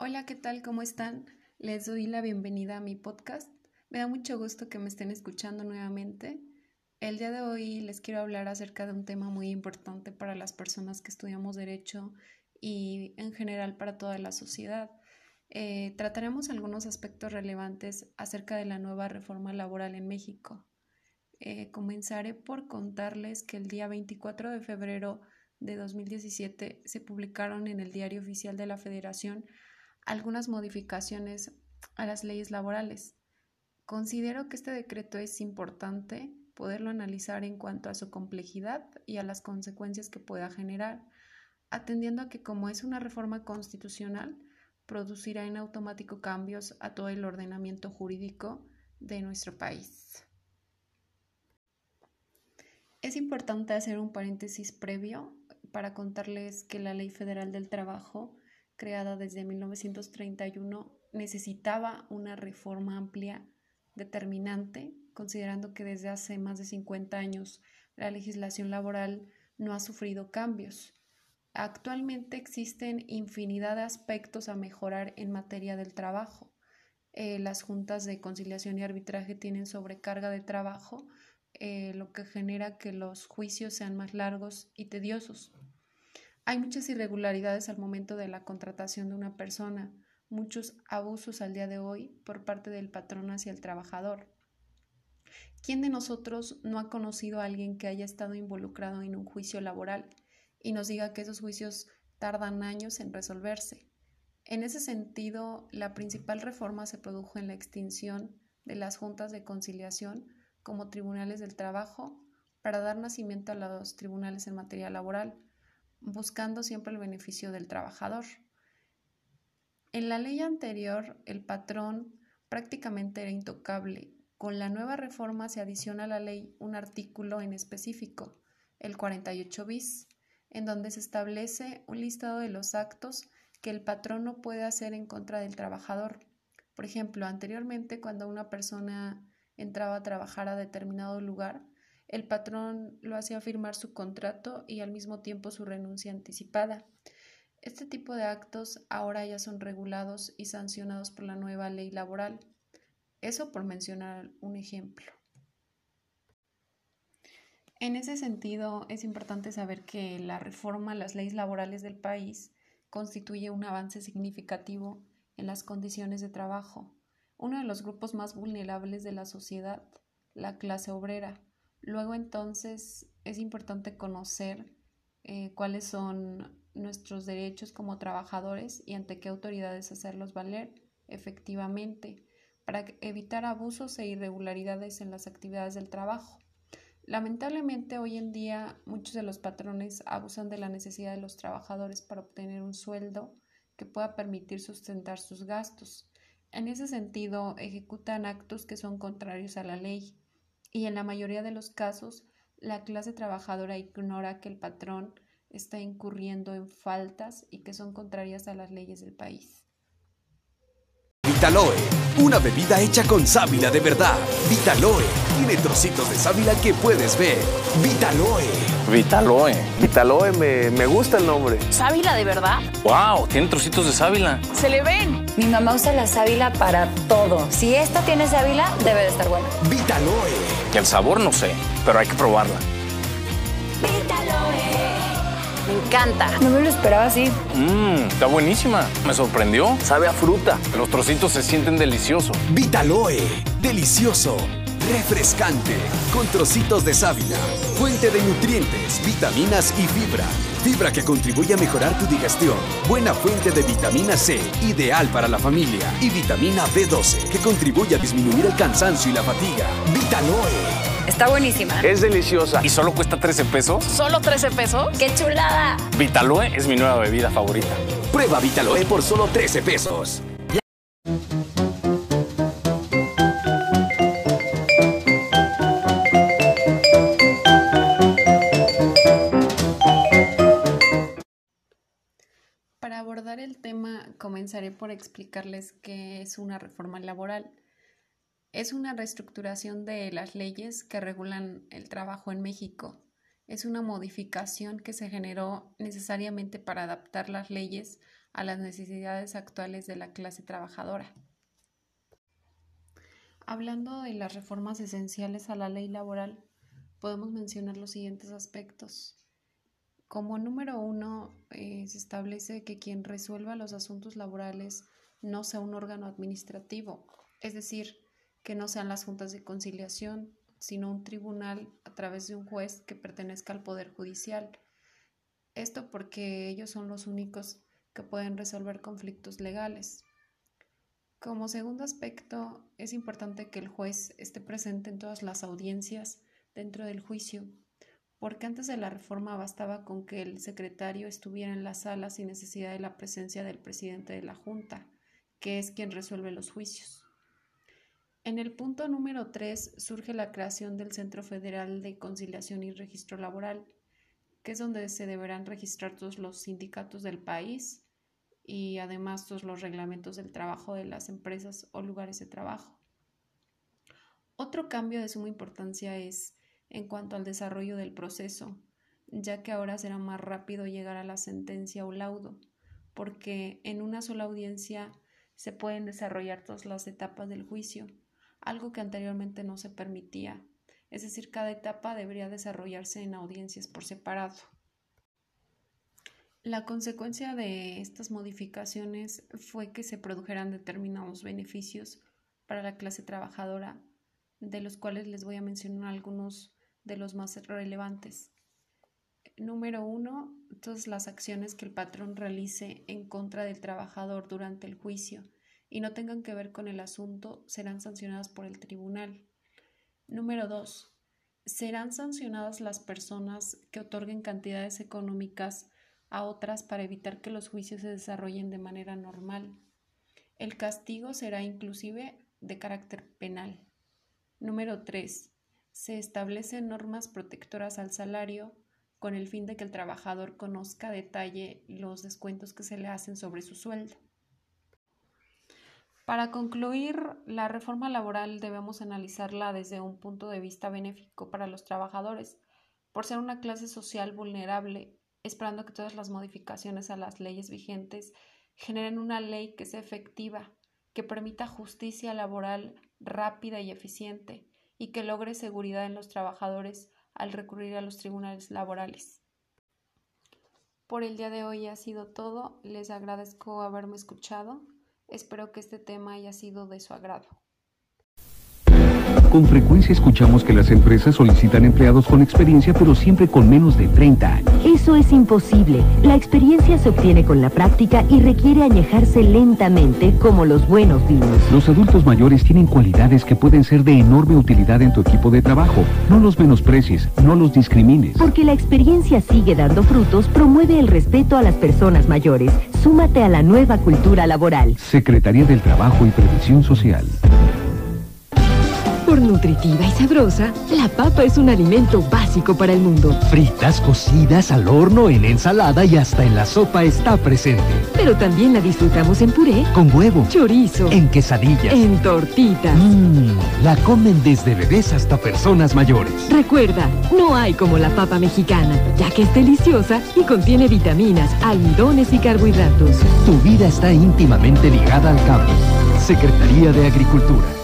Hola, ¿qué tal? ¿Cómo están? Les doy la bienvenida a mi podcast. Me da mucho gusto que me estén escuchando nuevamente. El día de hoy les quiero hablar acerca de un tema muy importante para las personas que estudiamos derecho y en general para toda la sociedad. Eh, trataremos algunos aspectos relevantes acerca de la nueva reforma laboral en México. Eh, comenzaré por contarles que el día 24 de febrero de 2017 se publicaron en el Diario Oficial de la Federación algunas modificaciones a las leyes laborales. Considero que este decreto es importante poderlo analizar en cuanto a su complejidad y a las consecuencias que pueda generar, atendiendo a que como es una reforma constitucional, producirá en automático cambios a todo el ordenamiento jurídico de nuestro país. Es importante hacer un paréntesis previo para contarles que la Ley Federal del Trabajo creada desde 1931, necesitaba una reforma amplia, determinante, considerando que desde hace más de 50 años la legislación laboral no ha sufrido cambios. Actualmente existen infinidad de aspectos a mejorar en materia del trabajo. Eh, las juntas de conciliación y arbitraje tienen sobrecarga de trabajo, eh, lo que genera que los juicios sean más largos y tediosos. Hay muchas irregularidades al momento de la contratación de una persona, muchos abusos al día de hoy por parte del patrón hacia el trabajador. ¿Quién de nosotros no ha conocido a alguien que haya estado involucrado en un juicio laboral y nos diga que esos juicios tardan años en resolverse? En ese sentido, la principal reforma se produjo en la extinción de las juntas de conciliación como tribunales del trabajo para dar nacimiento a los tribunales en materia laboral buscando siempre el beneficio del trabajador. En la ley anterior, el patrón prácticamente era intocable. Con la nueva reforma se adiciona a la ley un artículo en específico, el 48 bis, en donde se establece un listado de los actos que el patrón no puede hacer en contra del trabajador. Por ejemplo, anteriormente cuando una persona entraba a trabajar a determinado lugar, el patrón lo hacía firmar su contrato y al mismo tiempo su renuncia anticipada. Este tipo de actos ahora ya son regulados y sancionados por la nueva ley laboral. Eso por mencionar un ejemplo. En ese sentido, es importante saber que la reforma a las leyes laborales del país constituye un avance significativo en las condiciones de trabajo. Uno de los grupos más vulnerables de la sociedad, la clase obrera, Luego entonces es importante conocer eh, cuáles son nuestros derechos como trabajadores y ante qué autoridades hacerlos valer efectivamente para evitar abusos e irregularidades en las actividades del trabajo. Lamentablemente hoy en día muchos de los patrones abusan de la necesidad de los trabajadores para obtener un sueldo que pueda permitir sustentar sus gastos. En ese sentido, ejecutan actos que son contrarios a la ley y en la mayoría de los casos la clase trabajadora ignora que el patrón está incurriendo en faltas y que son contrarias a las leyes del país. Vitaloe, una bebida hecha con sábila de verdad. Vitaloe tiene trocitos de sábila que puedes ver. Vitaloe. Vitaloe. Vitaloe, me, me gusta el nombre. ¿Sábila de verdad? ¡Wow! Tiene trocitos de sábila. ¡Se le ven! Mi mamá usa la sábila para todo. Si esta tiene sábila, debe de estar buena. Vitaloe. El sabor no sé, pero hay que probarla. Me encanta. No me lo esperaba así. Mmm, está buenísima. Me sorprendió. Sabe a fruta. Los trocitos se sienten deliciosos. Vitaloe. Delicioso. Refrescante. Con trocitos de sábila. Fuente de nutrientes, vitaminas y fibra. Fibra que contribuye a mejorar tu digestión. Buena fuente de vitamina C, ideal para la familia. Y vitamina B12, que contribuye a disminuir el cansancio y la fatiga. Vitaloe. Está buenísima. Es deliciosa. ¿Y solo cuesta 13 pesos? ¿Solo 13 pesos? ¡Qué chulada! Vitaloe es mi nueva bebida favorita. Prueba Vitaloe por solo 13 pesos. Para abordar el tema, comenzaré por explicarles qué es una reforma laboral. Es una reestructuración de las leyes que regulan el trabajo en México. es una modificación que se generó necesariamente para adaptar las leyes a las necesidades actuales de la clase trabajadora. Hablando de las reformas esenciales a la ley laboral, podemos mencionar los siguientes aspectos. Como número uno, eh, se establece que quien resuelva los asuntos laborales no sea un órgano administrativo, es decir, que no sean las juntas de conciliación, sino un tribunal a través de un juez que pertenezca al Poder Judicial. Esto porque ellos son los únicos que pueden resolver conflictos legales. Como segundo aspecto, es importante que el juez esté presente en todas las audiencias dentro del juicio, porque antes de la reforma bastaba con que el secretario estuviera en la sala sin necesidad de la presencia del presidente de la Junta, que es quien resuelve los juicios. En el punto número 3 surge la creación del Centro Federal de Conciliación y Registro Laboral, que es donde se deberán registrar todos los sindicatos del país y además todos los reglamentos del trabajo de las empresas o lugares de trabajo. Otro cambio de suma importancia es en cuanto al desarrollo del proceso, ya que ahora será más rápido llegar a la sentencia o laudo, porque en una sola audiencia se pueden desarrollar todas las etapas del juicio algo que anteriormente no se permitía, es decir, cada etapa debería desarrollarse en audiencias por separado. La consecuencia de estas modificaciones fue que se produjeran determinados beneficios para la clase trabajadora, de los cuales les voy a mencionar algunos de los más relevantes. Número uno, todas las acciones que el patrón realice en contra del trabajador durante el juicio y no tengan que ver con el asunto serán sancionadas por el tribunal. Número 2. Serán sancionadas las personas que otorguen cantidades económicas a otras para evitar que los juicios se desarrollen de manera normal. El castigo será inclusive de carácter penal. Número 3. Se establecen normas protectoras al salario con el fin de que el trabajador conozca a detalle los descuentos que se le hacen sobre su sueldo. Para concluir, la reforma laboral debemos analizarla desde un punto de vista benéfico para los trabajadores, por ser una clase social vulnerable, esperando que todas las modificaciones a las leyes vigentes generen una ley que sea efectiva, que permita justicia laboral rápida y eficiente y que logre seguridad en los trabajadores al recurrir a los tribunales laborales. Por el día de hoy ha sido todo. Les agradezco haberme escuchado. Espero que este tema haya sido de su agrado. Con frecuencia escuchamos que las empresas solicitan empleados con experiencia, pero siempre con menos de 30 años. Eso es imposible. La experiencia se obtiene con la práctica y requiere añejarse lentamente como los buenos vinos. Los adultos mayores tienen cualidades que pueden ser de enorme utilidad en tu equipo de trabajo. No los menosprecies, no los discrimines. Porque la experiencia sigue dando frutos, promueve el respeto a las personas mayores. Súmate a la nueva cultura laboral. Secretaría del Trabajo y Previsión Social. Por nutritiva y sabrosa, la papa es un alimento básico para el mundo. Fritas, cocidas, al horno, en ensalada y hasta en la sopa está presente. Pero también la disfrutamos en puré, con huevo, chorizo, en quesadillas, en tortitas. Mmm, la comen desde bebés hasta personas mayores. Recuerda, no hay como la papa mexicana, ya que es deliciosa y contiene vitaminas, almidones y carbohidratos. Tu vida está íntimamente ligada al campo. Secretaría de Agricultura.